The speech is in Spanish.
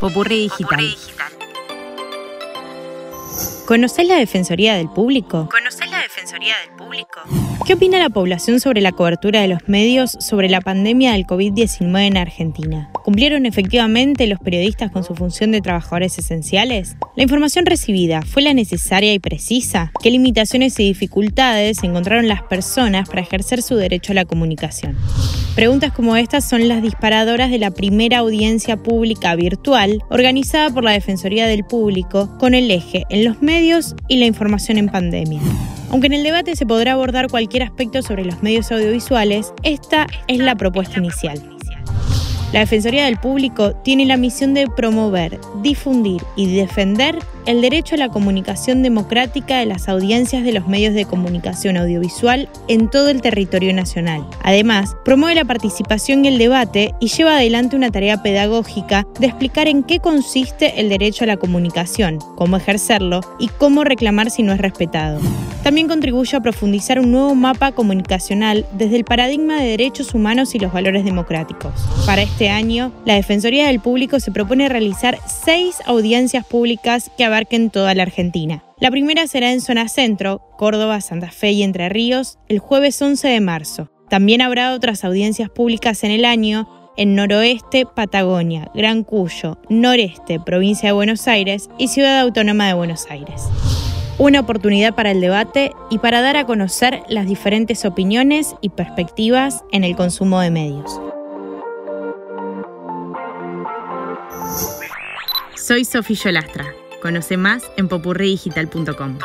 Popurrí Digital. ¿Conocés la Defensoría del Público? ¿Conocés Defensoría del Público? ¿Qué opina la población sobre la cobertura de los medios sobre la pandemia del COVID-19 en Argentina? ¿Cumplieron efectivamente los periodistas con su función de trabajadores esenciales? ¿La información recibida fue la necesaria y precisa? ¿Qué limitaciones y dificultades encontraron las personas para ejercer su derecho a la comunicación? Preguntas como estas son las disparadoras de la primera audiencia pública virtual organizada por la Defensoría del Público con el eje en los medios y la información en pandemia. Aunque en el debate se podrá abordar cualquier aspecto sobre los medios audiovisuales, esta es la propuesta inicial. La Defensoría del Público tiene la misión de promover, difundir y defender el derecho a la comunicación democrática de las audiencias de los medios de comunicación audiovisual en todo el territorio nacional. Además, promueve la participación y el debate y lleva adelante una tarea pedagógica de explicar en qué consiste el derecho a la comunicación, cómo ejercerlo y cómo reclamar si no es respetado. También contribuye a profundizar un nuevo mapa comunicacional desde el paradigma de derechos humanos y los valores democráticos. Para este año, la Defensoría del Público se propone realizar seis audiencias públicas que abarquen toda la Argentina. La primera será en zona centro, Córdoba, Santa Fe y Entre Ríos, el jueves 11 de marzo. También habrá otras audiencias públicas en el año en noroeste, Patagonia, Gran Cuyo, noreste, provincia de Buenos Aires y Ciudad Autónoma de Buenos Aires una oportunidad para el debate y para dar a conocer las diferentes opiniones y perspectivas en el consumo de medios. Soy Sofía Lastra. Conoce más en popurridigital.com.